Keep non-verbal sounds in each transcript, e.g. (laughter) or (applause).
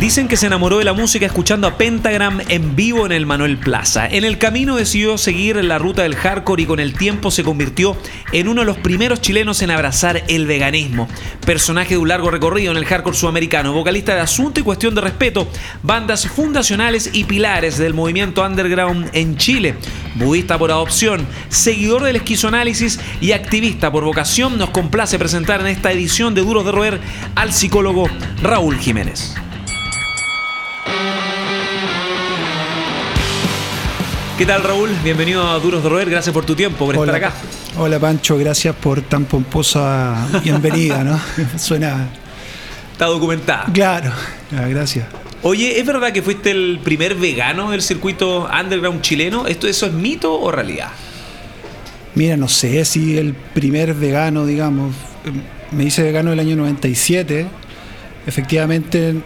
Dicen que se enamoró de la música escuchando a Pentagram en vivo en el Manuel Plaza. En el camino decidió seguir la ruta del hardcore y con el tiempo se convirtió en uno de los primeros chilenos en abrazar el veganismo. Personaje de un largo recorrido en el hardcore sudamericano, vocalista de Asunto y Cuestión de Respeto, bandas fundacionales y pilares del movimiento underground en Chile. Budista por adopción, seguidor del esquizoanálisis y activista por vocación, nos complace presentar en esta edición de Duros de Roer al psicólogo Raúl Jiménez. ¿Qué tal Raúl? Bienvenido a Duros de Roer, gracias por tu tiempo, por estar acá. Hola Pancho, gracias por tan pomposa bienvenida, ¿no? (laughs) Suena... Está documentada. Claro, gracias. Oye, ¿es verdad que fuiste el primer vegano del circuito underground chileno? ¿Esto, ¿Eso es mito o realidad? Mira, no sé si el primer vegano, digamos, me hice vegano el año 97. Efectivamente,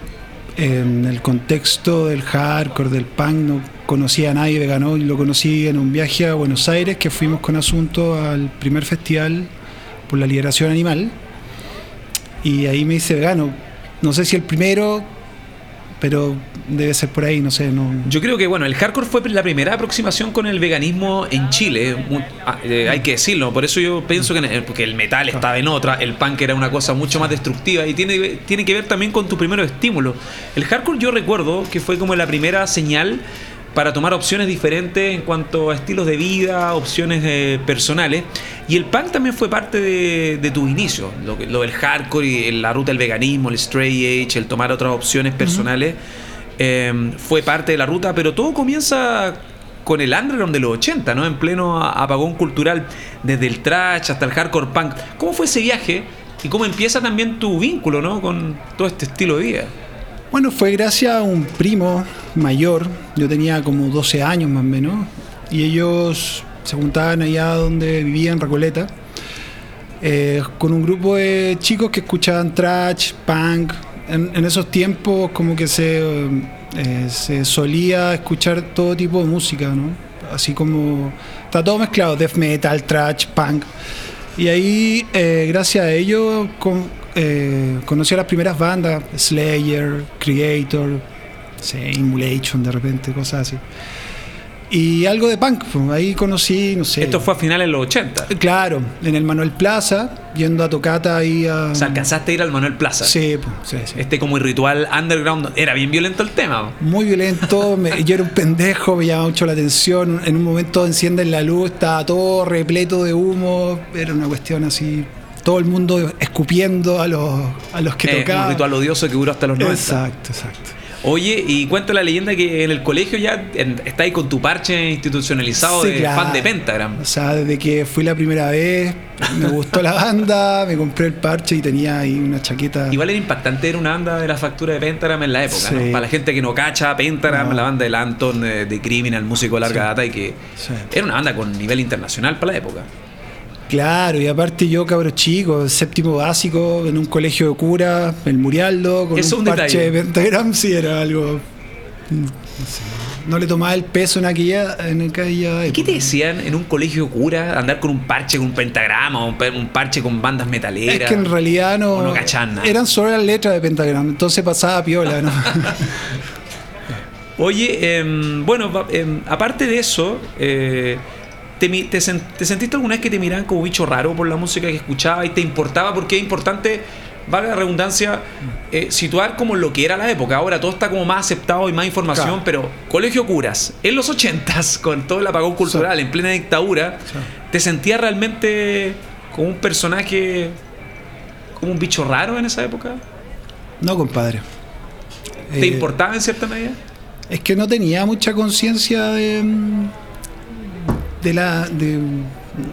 en el contexto del hardcore, del punk, no conocía a nadie vegano y lo conocí en un viaje a Buenos Aires que fuimos con asunto al primer festival por la liberación animal y ahí me hice vegano. No sé si el primero, pero debe ser por ahí, no sé. No... Yo creo que, bueno, el hardcore fue la primera aproximación con el veganismo en Chile, ah, eh, hay que decirlo, por eso yo pienso que, porque el metal estaba en otra, el punk era una cosa mucho más destructiva y tiene, tiene que ver también con tu primer estímulo. El hardcore yo recuerdo que fue como la primera señal para tomar opciones diferentes en cuanto a estilos de vida, opciones eh, personales. Y el punk también fue parte de, de tus inicios, lo, lo, del hardcore y la ruta del veganismo, el straight edge, el tomar otras opciones personales, em, fue parte de la ruta, pero todo comienza con el underground de los 80, ¿no? En pleno apagón cultural, desde el trash hasta el hardcore punk. ¿Cómo fue ese viaje y cómo empieza también tu vínculo, ¿no? Con todo este estilo de vida. Bueno, fue gracias a un primo mayor, yo tenía como 12 años más o menos, y ellos se juntaban allá donde vivía en Recoleta, eh, con un grupo de chicos que escuchaban trash, punk. En, esos tiempos como que se, eh, se solía escuchar todo tipo de música, ¿no? Así como está todo mezclado, death metal, trash, punk. Y ahí, eh, gracias a ellos, con, eh, conocí a las primeras bandas, Slayer, Creator, Simulation de repente, cosas así. Y algo de punk, pues, ahí conocí, no sé. Esto fue a finales de los 80. Claro, en el Manuel Plaza, yendo a tocata ahí a. O sea, alcanzaste a ir al Manuel Plaza. Sí, pues, sí, sí. Este como ritual underground, era bien violento el tema. Muy violento, me, yo era un pendejo, me llamaba mucho la atención. En un momento encienden la luz, estaba todo repleto de humo, era una cuestión así todo el mundo escupiendo a los, a los que eh, tocaban. Un ritual odioso que duró hasta los 90. Exacto, exacto. Oye, y cuenta la leyenda que en el colegio ya está ahí con tu parche institucionalizado Sí, de claro. fan de Pentagram. O sea, desde que fui la primera vez, me gustó la banda, (laughs) me compré el parche y tenía ahí una chaqueta. Igual era impactante era una banda de la factura de Pentagram en la época, ¿no? Para la gente que no cacha, Pentagram, No. la banda del Anton, eh, de Criminal, músico de larga Sí. data y que era una banda con nivel internacional para la época. Claro, y aparte yo, cabro chico, séptimo básico, en un colegio de cura, el Murialdo, con Eso un es un parche detalle. de pentagram, sí, era algo. No, sé, no le tomaba el peso en aquella, en aquella ¿Y qué te decían en un colegio cura andar con un parche, con un pentagrama, o un, parche con bandas metaleras? Es que en realidad no. no cachaban nada. Eran solo las letras de pentagram, entonces pasaba piola, ¿no? (laughs) Oye, em, bueno, em, aparte de eso, eh, te, te sen- te sentiste alguna vez que te miraban como bicho raro por la música que escuchaba y te importaba? Porque es importante, valga la redundancia, eh, situar como lo que era la época. Ahora todo está como más aceptado y más información, Claro. pero Colegio Curas, en los ochentas, con todo el apagón cultural, en plena dictadura, Sí. ¿te sentías realmente como un personaje, como un bicho raro en esa época? no, compadre. ¿Te Eh, importaba en cierta medida? Es que no tenía mucha conciencia de, de la. De,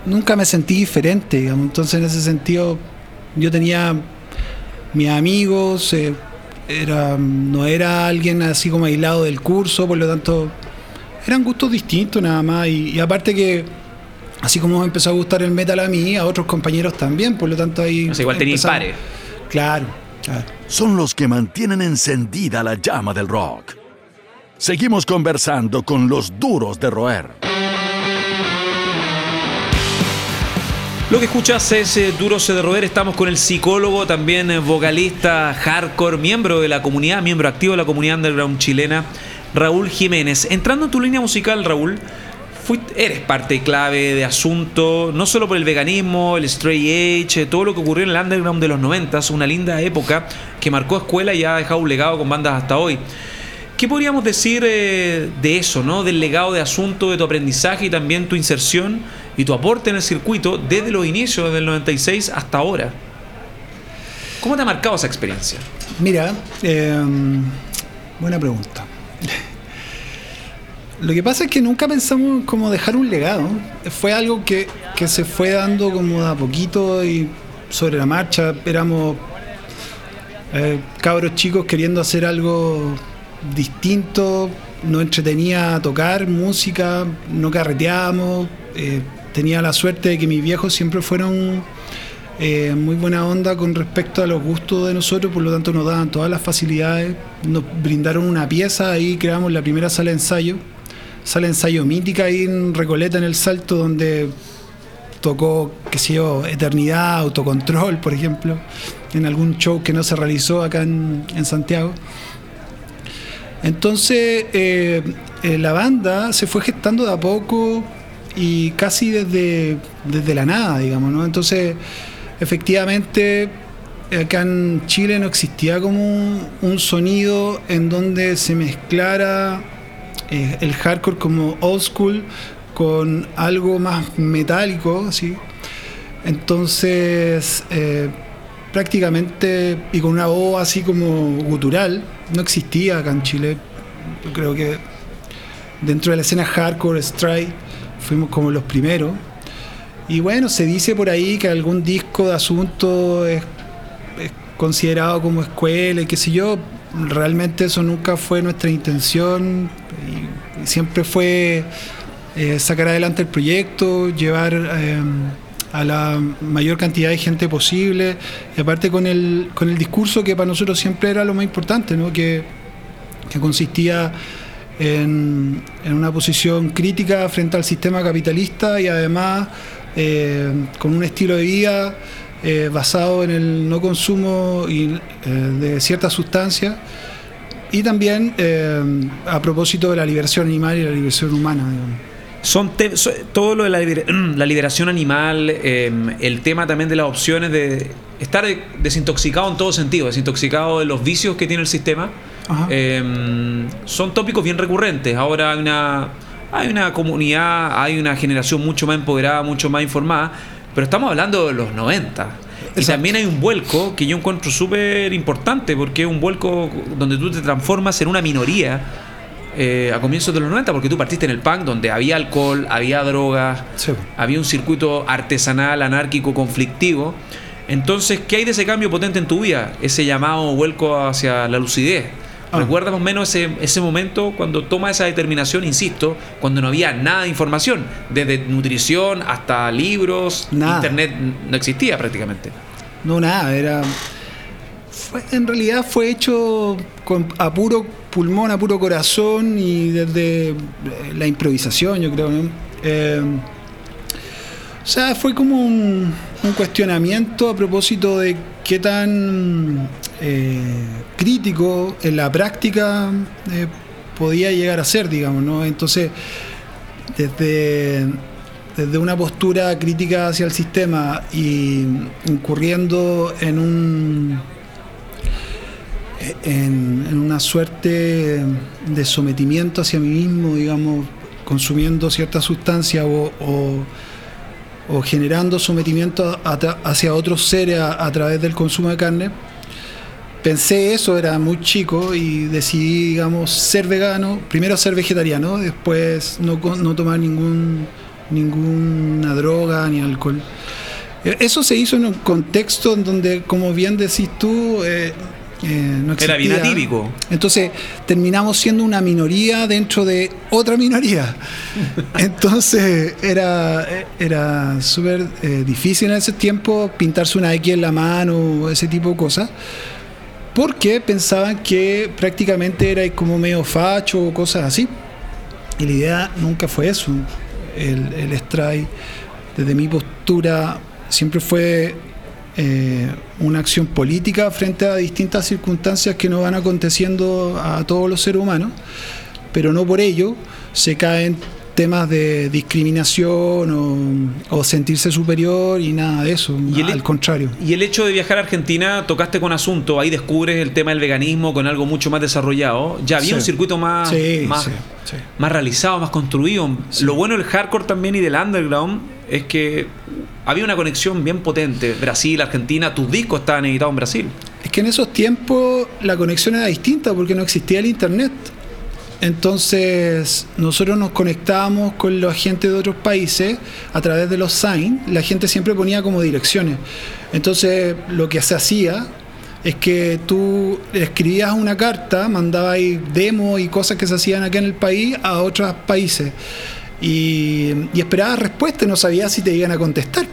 nunca me sentí diferente, digamos. Entonces, en ese sentido, yo tenía mis amigos, eh, era, no era alguien así como aislado del curso, por lo tanto, eran gustos distintos nada más. Y, y aparte que, así como me empezó a gustar el metal a mí, a otros compañeros también, por lo tanto ahí. O sea, igual empezamos- pares. Claro, claro. Son los que mantienen encendida la llama del rock. Seguimos conversando con los duros de roer. Lo que escuchas es eh, Duros de. Estamos con el psicólogo, también eh, vocalista hardcore, miembro de la comunidad, miembro activo de la comunidad underground chilena, Raúl Jiménez. Entrando en tu línea musical, Raúl, eres parte clave de asunto, no solo por el veganismo, el stray age, todo lo que ocurrió en el underground de los 90, una linda época que marcó escuela y ha dejado un legado con bandas hasta hoy. ¿Qué podríamos decir eh, de eso, ¿no? del legado de asunto, de tu aprendizaje y también tu inserción y tu aporte en el circuito desde los inicios, desde el 96 hasta ahora? ¿Cómo te ha marcado esa experiencia? Mira, em, buena pregunta. Lo que pasa es que nunca pensamos como dejar un legado. Fue algo que, que se fue dando como a poquito y sobre la marcha. Éramos eh, cabros chicos queriendo hacer algo distinto, nos entretenía tocar música, no carreteábamos, eh, tenía la suerte de que mis viejos siempre fueron eh, muy buena onda con respecto a los gustos de nosotros, por lo tanto nos daban todas las facilidades, nos brindaron una pieza, ahí creamos la primera sala de ensayo, sala de ensayo mítica ahí en Recoleta en el Salto, donde tocó, qué sé yo, Eternidad, Autocontrol, por ejemplo, en algún show que no se realizó acá en, Santiago. Entonces, eh, eh, la banda se fue gestando de a poco y casi desde, desde la nada, digamos, ¿no? Entonces, efectivamente, acá en Chile no existía como un, sonido en donde se mezclara eh, el hardcore como old school con algo más metálico, así. Entonces, prácticamente, y con una voz así como gutural, no existía acá en Chile. Yo creo que dentro de la escena hardcore, strike, fuimos como los primeros. Y bueno, se dice por ahí que algún disco de asunto es, considerado como escuela y qué sé yo. Realmente eso nunca fue nuestra intención. Y, siempre fue eh, sacar adelante el proyecto, llevar... Eh, a la mayor cantidad de gente posible, y aparte con el, con el discurso que para nosotros siempre era lo más importante, ¿no? que, consistía en, una posición crítica frente al sistema capitalista y además eh, con un estilo de vida eh, basado en el no consumo y, eh, de ciertas sustancias y también a propósito de la liberación animal y la liberación humana. Son, todo lo de (clears throat) la, liberación animal, em, el tema también de las opciones de estar desintoxicado en todo sentido, desintoxicado de los vicios que tiene el sistema, em, son tópicos bien recurrentes. Ahora hay una, hay una comunidad, hay una generación mucho más empoderada, mucho más informada, pero estamos hablando de los 90. Y también hay un vuelco que yo encuentro súper importante, porque es un vuelco donde tú te transformas en una minoría eh, a comienzos de los 90, porque tú partiste en el punk donde había alcohol, había drogas, había un circuito artesanal, anárquico, conflictivo. Entonces, ¿qué hay de ese cambio potente en tu vida? Ese llamado vuelco hacia la lucidez. Ah. ¿Recuerdas más o menos ese, ese momento cuando toma esa determinación, insisto, cuando no había nada de información, desde nutrición hasta libros, internet no existía prácticamente? No, nada, era en realidad fue hecho con, a puro pulmón, a puro corazón y desde eh, la improvisación, yo creo. Eh, o sea, fue como un, cuestionamiento a propósito de qué tan eh, crítico en la práctica podía llegar a ser, digamos, ¿no? Entonces, desde, desde una postura crítica hacia el sistema y incurriendo en un en, una suerte de sometimiento hacia mí mismo, digamos, consumiendo cierta sustancia o, generando sometimiento hacia otros seres a, través del consumo de carne. Pensé eso, era muy chico y decidí, digamos, ser vegano, primero ser vegetariano, después no, no tomar ningún, ninguna droga ni alcohol. E, eso se hizo en un contexto en donde, como bien decís tú, eh, eh, Era bien atípico. Entonces terminamos siendo una minoría dentro de otra minoría. (laughs) Entonces era, era súper eh, difícil en ese tiempo pintarse una X en la mano, ese tipo de cosas. Porque pensaban que prácticamente era como medio facho o cosas así. Y la idea nunca fue eso. El, el strike, desde mi postura, siempre fue eh, una acción política frente a distintas circunstancias que nos van aconteciendo a todos los seres humanos, pero no por ello se caen temas de discriminación o, sentirse superior y nada de eso, ¿Y al contrario. Y el hecho de viajar a Argentina, tocaste con asunto, ahí descubres el tema del veganismo con algo mucho más desarrollado, ya había un circuito más, más, más, realizado, más construido. Lo bueno del hardcore también y del underground es que había una conexión bien potente, Brasil, Argentina, tus discos estaban editados en Brasil. Es que en esos tiempos la conexión era distinta porque no existía el internet. Entonces, nosotros nos conectábamos con la gente de otros países a través de los signs. La gente siempre ponía como direcciones. Entonces, lo que se hacía es que tú escribías una carta, mandabas demos y cosas que se hacían acá en el país a otros países. Y, y esperabas respuesta y no sabías si te iban a contestar.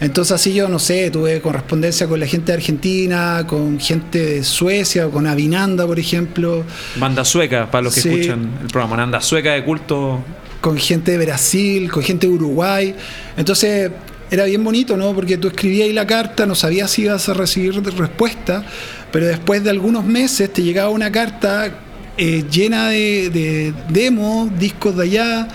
Entonces así yo, no sé, tuve correspondencia con la gente de Argentina, con gente de Suecia, con Avinanda, por ejemplo. Banda sueca, para los que escuchan el programa, banda sueca de culto. Con gente de Brasil, con gente de Uruguay. Entonces era bien bonito, ¿no? Porque tú escribías ahí la carta, no sabías si ibas a recibir respuesta, pero después de algunos meses te llegaba una carta eh, llena de, de demos, discos de allá,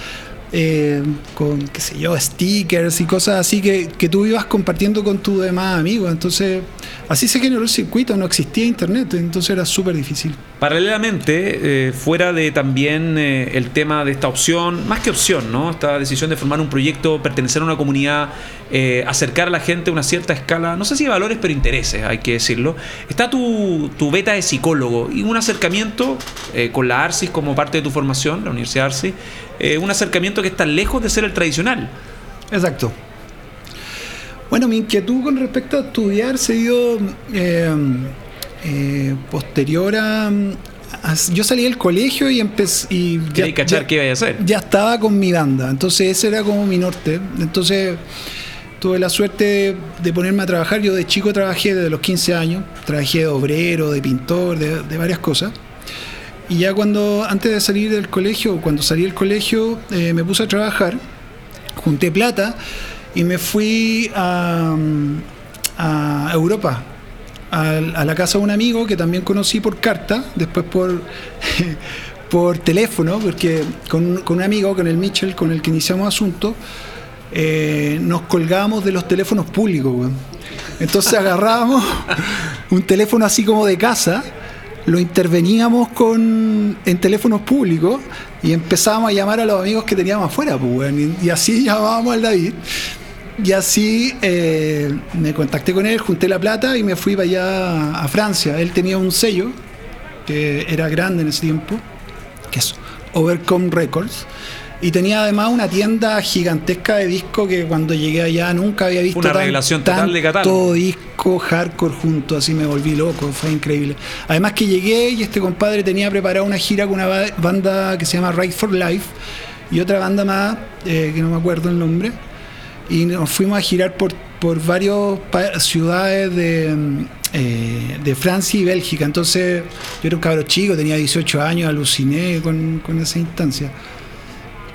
eh, con, qué sé yo, stickers y cosas así que, que tú ibas compartiendo con tus demás amigos. Entonces, así se generó el circuito, no existía internet, entonces era súper difícil. Paralelamente, eh, fuera de también eh, el tema de esta opción, más que opción, ¿no? Esta decisión de formar un proyecto, pertenecer a una comunidad, acercar a la gente a una cierta escala, no sé si valores, pero intereses, hay que decirlo. Está tu, tu beta de psicólogo y un acercamiento con la ARCIS como parte de tu formación, la Universidad ARCIS, eh, un acercamiento que está lejos de ser el tradicional. Exacto. Bueno, mi inquietud con respecto a estudiar se dio eh, eh, posterior a, Yo salí del colegio y empecé. Y ya, cachar qué iba a hacer? Ya estaba con mi banda, entonces ese era como mi norte. Entonces tuve la suerte de, ponerme a trabajar. Yo de chico trabajé desde los 15 años, trabajé de obrero, de pintor, de varias cosas. Y ya cuando, antes de salir del colegio, cuando salí del colegio, eh, me puse a trabajar, junté plata y me fui a, Europa, a, la casa de un amigo que también conocí por carta, después por, (laughs) por teléfono, porque con, un amigo, con el Mitchell, con el que iniciamos asunto, eh, nos colgábamos de los teléfonos públicos. Entonces (laughs) agarrábamos un teléfono así como de casa lo interveníamos con, en teléfonos públicos y empezábamos a llamar a los amigos que teníamos afuera, pues, y, así llamábamos al David. Y así eh, me contacté con él, junté la plata y me fui para allá a Francia. Él tenía un sello que era grande en ese tiempo, que es Overcome Records y tenía además una tienda gigantesca de discos que cuando llegué allá nunca había visto una revelación total de Todo disco hardcore junto, así me volví loco, fue increíble. Además que llegué y este compadre tenía preparado una gira con una banda que se llama Right for Life y otra banda más, eh, que no me acuerdo el nombre, y nos fuimos a girar por, por varias ciudades de, eh, de Francia y Bélgica. Entonces yo era un cabro chico, tenía 18 años, aluciné con, con esa instancia.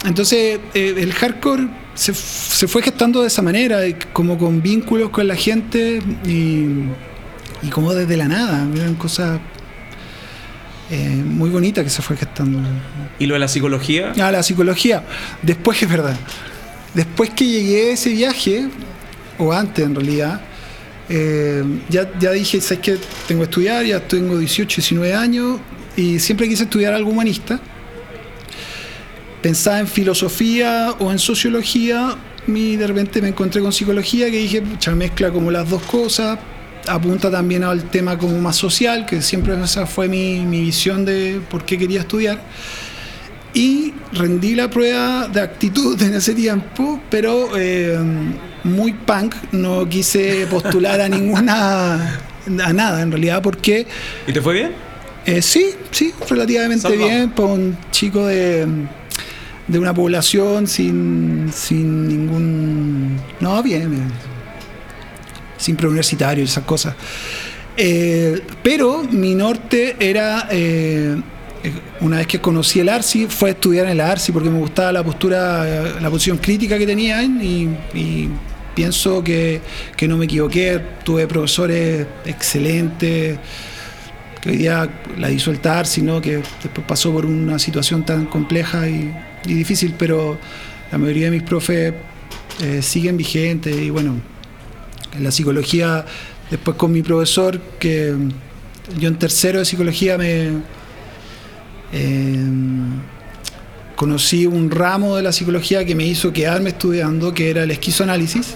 Entonces, eh, el hardcore se, fue gestando de esa manera, como con vínculos con la gente y, como desde la nada. Eran cosas eh, muy bonitas que se fue gestando. ¿Y lo de la psicología? Ah, la psicología. Después, es verdad. Después que llegué a ese viaje, o antes en realidad, eh, ya, ya dije, ¿sabes qué? Tengo que estudiar, ya tengo 18, 19 años y siempre quise estudiar algo humanista pensaba en filosofía o en sociología y de repente me encontré con psicología que dije, mucha mezcla como las dos cosas, apunta también al tema como más social, que siempre esa fue mi, visión de por qué quería estudiar. Y rendí la prueba de actitud en ese tiempo, pero eh, muy punk, no quise postular a ninguna, a nada en realidad, porque... ¿Y te fue bien? Eh, sí, sí, relativamente bien, por un chico de de una población sin, sin ningún... No, bien, bien. Sin preuniversitario y esas cosas. Eh, pero mi norte era, una vez que conocí el ARSI, fue estudiar en el ARSI porque me gustaba la postura, la posición crítica que tenían y, pienso que, que, no me equivoqué. Tuve profesores excelentes que hoy día la di soltar, sino que después pasó por una situación tan compleja y, y difícil, pero la mayoría de mis profes eh, siguen vigentes y bueno, en la psicología, después con mi profesor, que yo en tercero de psicología me eh, conocí un ramo de la psicología que me hizo quedarme estudiando, que era el esquizoanálisis.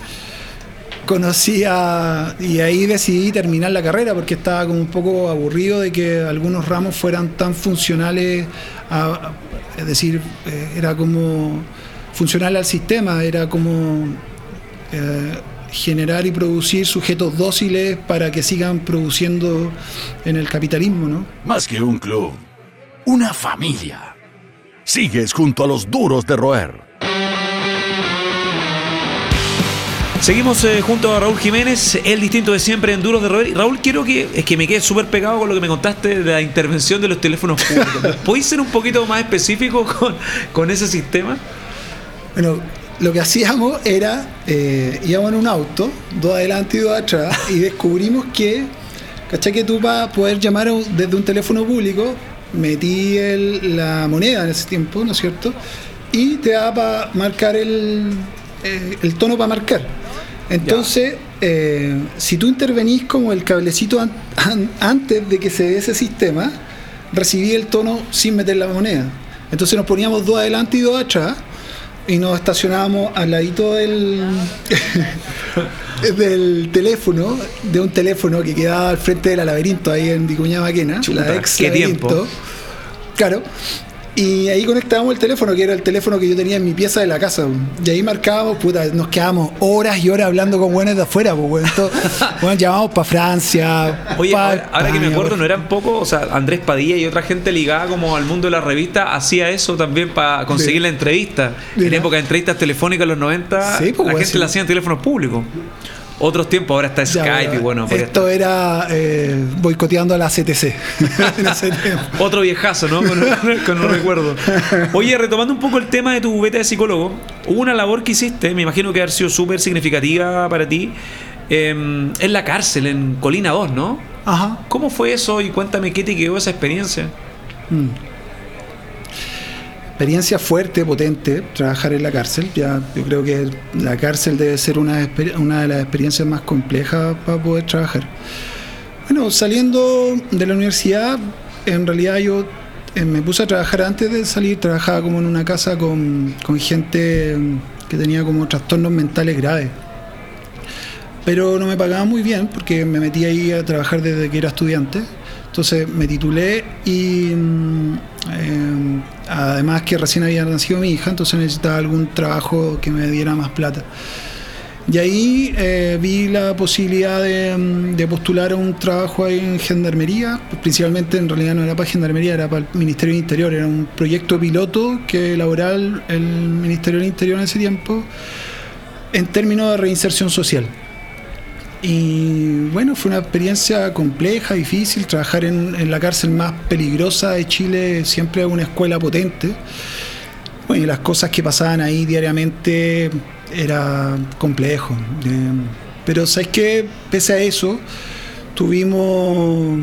Conocí a, y ahí decidí terminar la carrera porque estaba como un poco aburrido de que algunos ramos fueran tan funcionales, es decir, eh, era como funcional al sistema, era como eh, generar y producir sujetos dóciles para que sigan produciendo en el capitalismo, ¿no? Más que un club, una familia. Sigues junto a los duros de roer. Seguimos eh, junto a Raúl Jiménez, el distinto de siempre en Duros de Roer. Raúl, quiero que es que me quede súper pegado con lo que me contaste de la intervención de los teléfonos públicos. (laughs) ¿Podéis ser un poquito más específico con, con ese sistema? Bueno, lo que hacíamos era, eh, íbamos en un auto, dos adelante y dos atrás, y descubrimos que, ¿cachai? Que tú para poder llamar desde un teléfono público, metí el, la moneda en ese tiempo, ¿no es cierto? Y te da para marcar el, eh, el tono para marcar. Entonces, eh, si tú intervenís como el cablecito an an antes de que se dé ese sistema, recibí el tono sin meter la moneda. Entonces nos poníamos dos adelante y dos atrás y nos estacionábamos al ladito del, (laughs) del teléfono, de un teléfono que quedaba al frente de la laberinto ahí en Vicuña Maquena, Chuta, la ex qué laberinto. tiempo. Claro. Y ahí conectábamos el teléfono, que era el teléfono que yo tenía en mi pieza de la casa. Y ahí marcábamos, puta, nos quedábamos horas y horas hablando con buenos de afuera, pues, bueno, (laughs) llamábamos para Francia. Oye, pa ahora, ahora que me acuerdo, no eran pocos, o sea, Andrés Padilla y otra gente ligada como al mundo de la revista hacía eso también para conseguir Sí. la entrevista. En época de entrevistas telefónicas en los 90, Sí, pues, la gente sí. la hacía en teléfonos públicos. Otros tiempos, ahora está Ya, Skype y bueno, Esto era eh, boicoteando a la CTC. (laughs) Otro viejazo, ¿no? Con, (laughs) (laughs) con un recuerdo. Oye, retomando un poco el tema de tu beta de psicólogo, hubo una labor que hiciste, me imagino que haber sido súper significativa para ti, eh, en la cárcel, en Colina 2, ¿no? Ajá. ¿Cómo fue eso y cuéntame qué te quedó esa experiencia? Mm. Experiencia fuerte, potente, trabajar en la cárcel. Ya, yo creo que la cárcel debe ser una, de las experiencias más complejas para poder trabajar. Bueno, saliendo de la universidad, en realidad yo eh, me puse a trabajar antes de salir, trabajaba como en una casa con, con gente mm, que tenía como trastornos mentales graves. Pero no me pagaba muy bien porque me metí ahí a trabajar desde que era estudiante. Entonces me titulé y mm, eh, además que recién había nacido mi hija, entonces necesitaba algún trabajo que me diera más plata. Y ahí eh, vi la posibilidad de, mm, de postular un trabajo en Gendarmería, principalmente en realidad no era para Gendarmería, era para el Ministerio del Interior, era un proyecto piloto que elaboraba el, el Ministerio del Interior en ese tiempo en términos de reinserción social. Y bueno, fue una experiencia compleja, difícil. Trabajar en, la cárcel más peligrosa de Chile siempre es una escuela potente. Bueno, y las cosas que pasaban ahí diariamente era complejo. Eh, pero sabes que pese a eso, tuvimos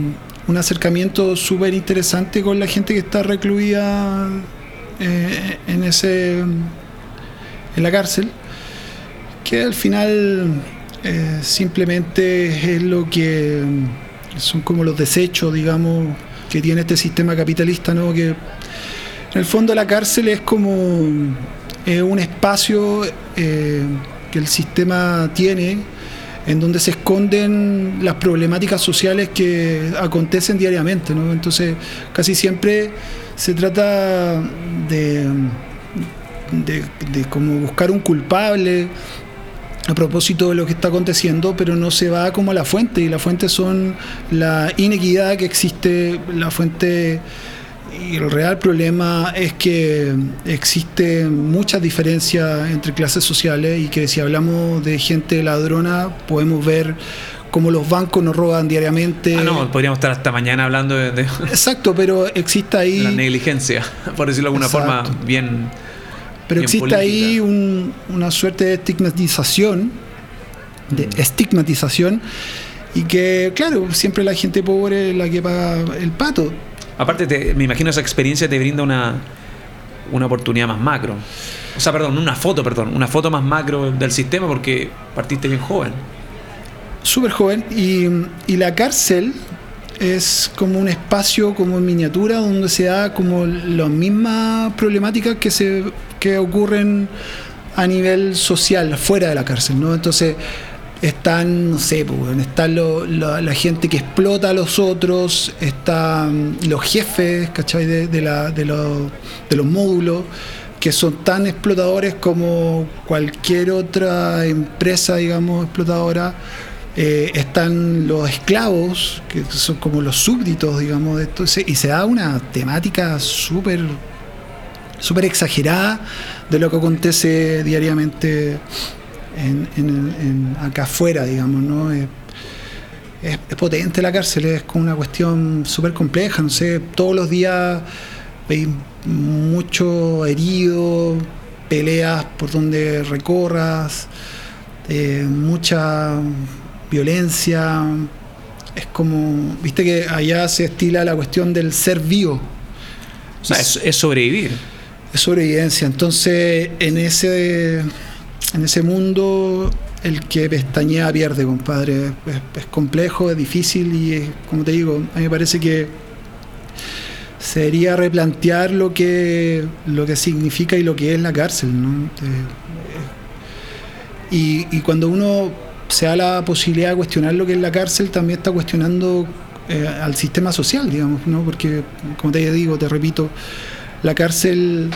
un acercamiento súper interesante con la gente que está recluida eh, en ese en la cárcel, que al final eh, simplemente es lo que mm, son como los desechos, digamos, que tiene este sistema capitalista, ¿no? Que en el fondo la cárcel es como eh, un espacio eh, que el sistema tiene en donde se esconden las problemáticas sociales que acontecen diariamente, ¿no? Entonces, casi siempre se trata de, de, de como buscar un culpable, a propósito de lo que está aconteciendo, pero no se va como a la fuente, y la fuente son la inequidad que existe, la fuente y el real problema es que existen muchas diferencias entre clases sociales y que si hablamos de gente ladrona podemos ver como los bancos nos roban diariamente. Ah, no, podríamos estar hasta mañana hablando de, de- Exacto, pero existe ahí. la negligencia, por decirlo de alguna forma bien. Pero existe ahí un- una suerte de estigmatización, de Mm. estigmatización, y que, claro, siempre la gente pobre es la que paga el pato. Aparte, te- me imagino esa experiencia te brinda una, una oportunidad más macro. O sea, perdón, una foto, perdón, una foto más macro del sistema porque partiste bien joven. Súper joven. Y, y la cárcel es como un espacio como en miniatura donde se da como las mismas problemáticas que se que ocurren a nivel social fuera de la cárcel, ¿no? Entonces están, no sé, pues, están lo- la, gente que explota a los otros, están los jefes, ¿cachai? De, de la- de los- de los módulos, que son tan explotadores como cualquier otra empresa, digamos, explotadora. Eh, están los esclavos, que son como los súbditos, digamos, de esto, y se da una temática súper súper exagerada de lo que acontece diariamente en, en- en- acá afuera, digamos, ¿no? Es, es- potente la cárcel, es como una cuestión súper compleja, no sé, todos los días veis mucho herido, peleas por donde recorras, eh, mucha violencia, es como, viste que allá se estila la cuestión del ser vivo, O sea, es sobrevivir. Es sobrevivencia. Entonces, en ese, en ese mundo, el que pestañea pierde, compadre. Es, complejo, es difícil y, es, como te digo, a mí me parece que sería replantear lo que, lo que significa y lo que es la cárcel. ¿no? Eh, y, y cuando uno se da la posibilidad de cuestionar lo que es la cárcel, también está cuestionando eh, al sistema social, digamos, ¿no? porque, como te digo, te repito, la cárcel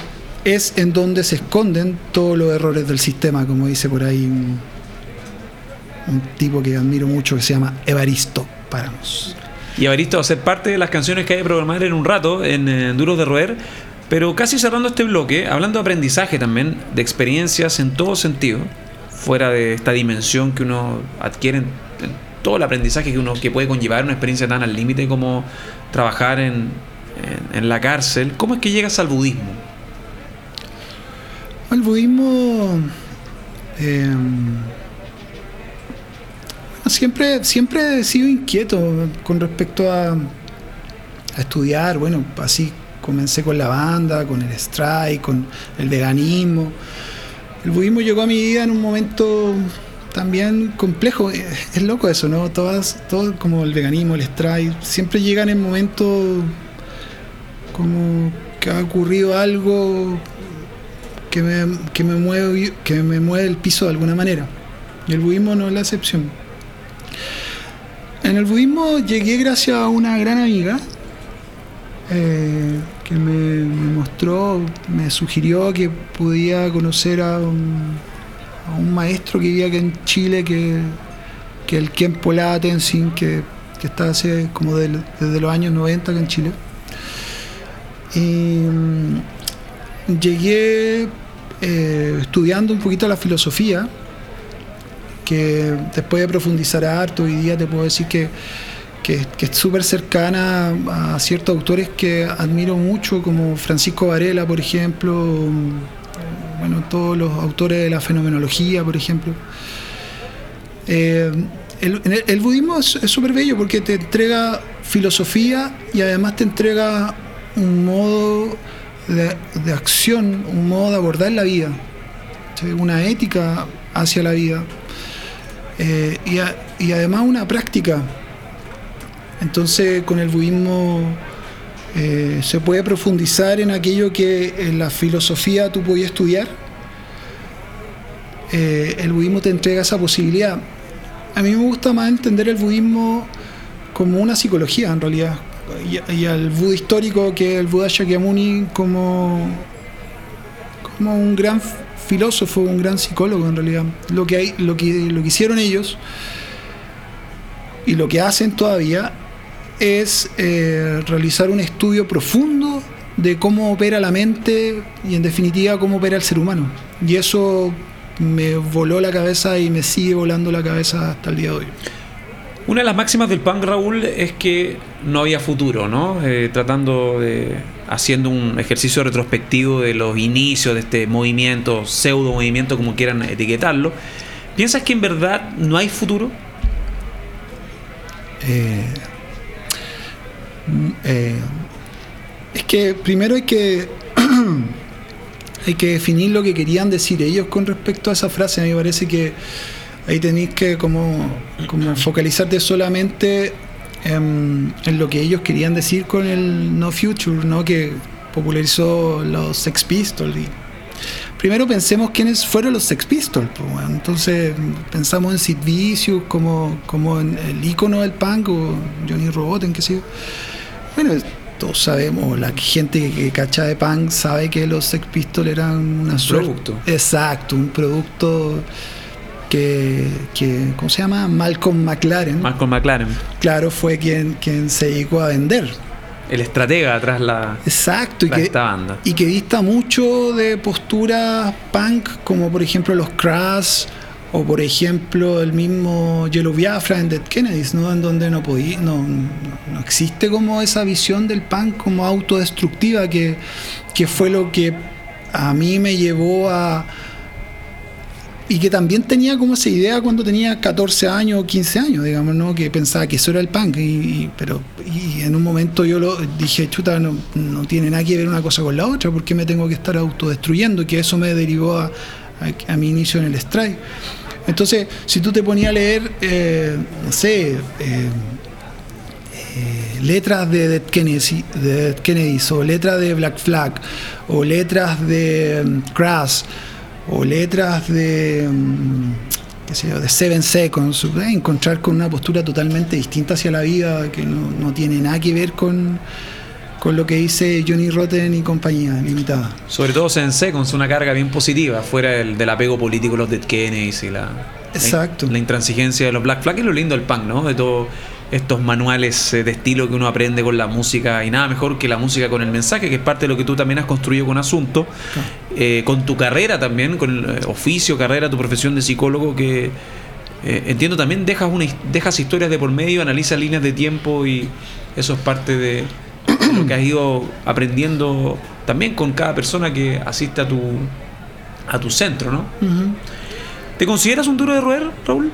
es en donde se esconden todos los errores del sistema, como dice por ahí un, un tipo que admiro mucho que se llama Evaristo Páramos. Y Evaristo va a ser parte de las canciones que hay que programar en un rato en eh, Duros de Roer. Pero casi cerrando este bloque, hablando de aprendizaje también, de experiencias en todo sentido, fuera de esta dimensión que uno adquiere en, en todo el aprendizaje que uno que puede conllevar una experiencia tan al límite como trabajar en, en- la cárcel, ¿cómo es que llegas al budismo? El budismo eh, siempre, siempre he sido inquieto con respecto a, a estudiar. Bueno, así comencé con la banda, con el strike, con el veganismo. El budismo llegó a mi vida en un momento también complejo. Eh, Es loco eso, ¿no? Todas, todo como el veganismo, el strike, siempre llegan en momentos como que ha ocurrido algo que me, que me mueve que me mueve el piso de alguna manera. Y el budismo no es la excepción. En el budismo llegué gracias a una gran amiga eh, que me, mostró, me sugirió que podía conocer a un, maestro que vivía aquí en Chile, que, que el Kempo Tenzin, que, que está hace como desde los años 90 acá en Chile. Y mm, llegué eh, estudiando un poquito la filosofía, que después de profundizar harto, hoy día te puedo decir que, que, es súper cercana a ciertos autores que admiro mucho, como Francisco Varela, por ejemplo, mm, bueno, todos los autores de la fenomenología, por ejemplo. Eh, el, el- budismo es súper bello porque te entrega filosofía y además te entrega un modo de, de acción, un modo de abordar la vida, una ética hacia la vida eh, y además una práctica. Entonces con el budismo eh, se puede profundizar en aquello que en la filosofía tú podías estudiar. Eh, el budismo te entrega esa posibilidad. A mí me gusta más entender el budismo como una psicología en realidad. Y, al Buda histórico que el Buda Shakyamuni como, como un gran filósofo, un gran psicólogo en realidad. Lo que, hay, lo, que, lo que hicieron ellos y lo que hacen todavía es eh, realizar un estudio profundo de cómo opera la mente y en definitiva cómo opera el ser humano. Y eso me voló la cabeza y me sigue volando la cabeza hasta el día de hoy. Una de las máximas del punk, Raúl, es que no había futuro, ¿no? Eh, tratando de. haciendo un ejercicio retrospectivo de los inicios de este movimiento, pseudo movimiento, como quieran etiquetarlo. ¿Piensas que en verdad no hay futuro? Eh, eh, es que primero hay que (clears throat) hay que definir lo que querían decir ellos con respecto a esa frase. A mí me parece que ahí tenéis que como, como focalizarte solamente en, en, lo que ellos querían decir con el No Future, ¿no? que popularizó los Sex Pistols. Y primero pensemos quiénes fueron los Sex Pistols. Pues, bueno. Entonces pensamos en Sid Vicious como, como en el icono del punk o Johnny Rotten, qué sé yo. Bueno, todos sabemos, la gente que, que, cacha de punk sabe que los Sex Pistols eran una un producto. Exacto, un producto que, que, ¿cómo se llama? Malcolm McLaren. Malcolm McLaren. Claro, fue quien, quien se dedicó a vender. El estratega atrás la, Exacto, y que, esta banda. y que dista mucho de posturas punk, como por ejemplo los Crash, o por ejemplo el mismo Yellow Biafra en Dead Kennedys, ¿no? en donde no, podía, no, no existe como esa visión del punk como autodestructiva, que, que fue lo que a mí me llevó a, y que también tenía como esa idea cuando tenía 14 años o 15 años, digamos, ¿no? que pensaba que eso era el punk, y, pero y en un momento yo lo dije, chuta, no, no, tiene nada que ver una cosa con la otra, porque me tengo que estar autodestruyendo, que eso me derivó a, a, mi inicio en el strike. Entonces, si tú te ponías a leer, eh, no sé, eh, eh, letras de Dead Kennedy, de Dead Kennedys, o letras de Black Flag, o letras de um, Crash, o letras de, um, qué sé yo, de Seven Seconds, encontrar con una postura totalmente distinta hacia la vida, que no, no tiene nada que ver con, con lo que dice Johnny Rotten y compañía limitada. Sobre todo Seven Seconds, una carga bien positiva, fuera del, del apego político de los Dead Kennedys y la, Exacto. la, la intransigencia de los Black Flag, y lo lindo del punk, ¿no? De todos estos manuales eh, de estilo que uno aprende con la música, y nada mejor que la música con el mensaje, que es parte de lo que tú también has construido con Asunto, eh, con tu carrera también, con el eh, oficio, carrera, tu profesión de psicólogo, que eh, entiendo también dejas, una, dejas historias de por medio, analizas líneas de tiempo y eso es parte de, de lo que has ido aprendiendo también con cada persona que asiste a tu, a tu centro, ¿no? Uh -huh. ¿Te consideras un duro de roer, Raúl?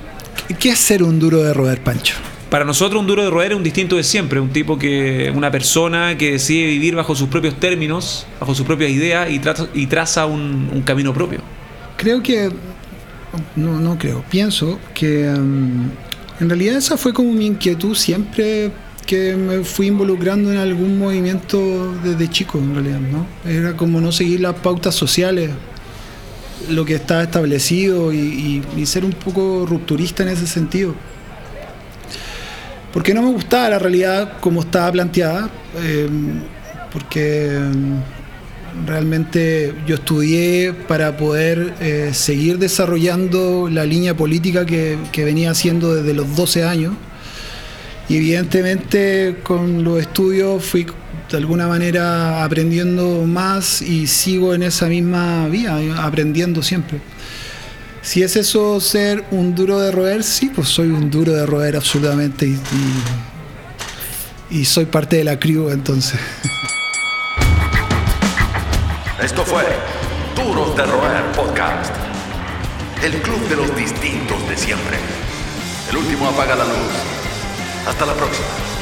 ¿Qué es ser un duro de roer, Pancho? Para nosotros un duro de roer es un distinto de siempre, un tipo que, una persona que decide vivir bajo sus propios términos, bajo sus propias ideas y, traza, un, camino propio. Creo que, no, no creo, pienso que um, en realidad esa fue como mi inquietud siempre que me fui involucrando en algún movimiento desde chico, en realidad, ¿no? Era como no seguir las pautas sociales, lo que está establecido y ser un poco rupturista en ese sentido porque no me gustaba la realidad como estaba planteada, eh, porque realmente yo estudié para poder eh, seguir desarrollando la línea política que, que, venía haciendo desde los 12 años. Y evidentemente con los estudios fui de alguna manera aprendiendo más y sigo en esa misma vía, aprendiendo siempre. Si es eso ser un duro de roer, sí, pues soy un duro de roer absolutamente y, soy parte de la crew entonces. (laughs) Esto fue Duros de Roer Podcast. El club de los distintos de siempre. El último apaga la luz. Hasta la próxima.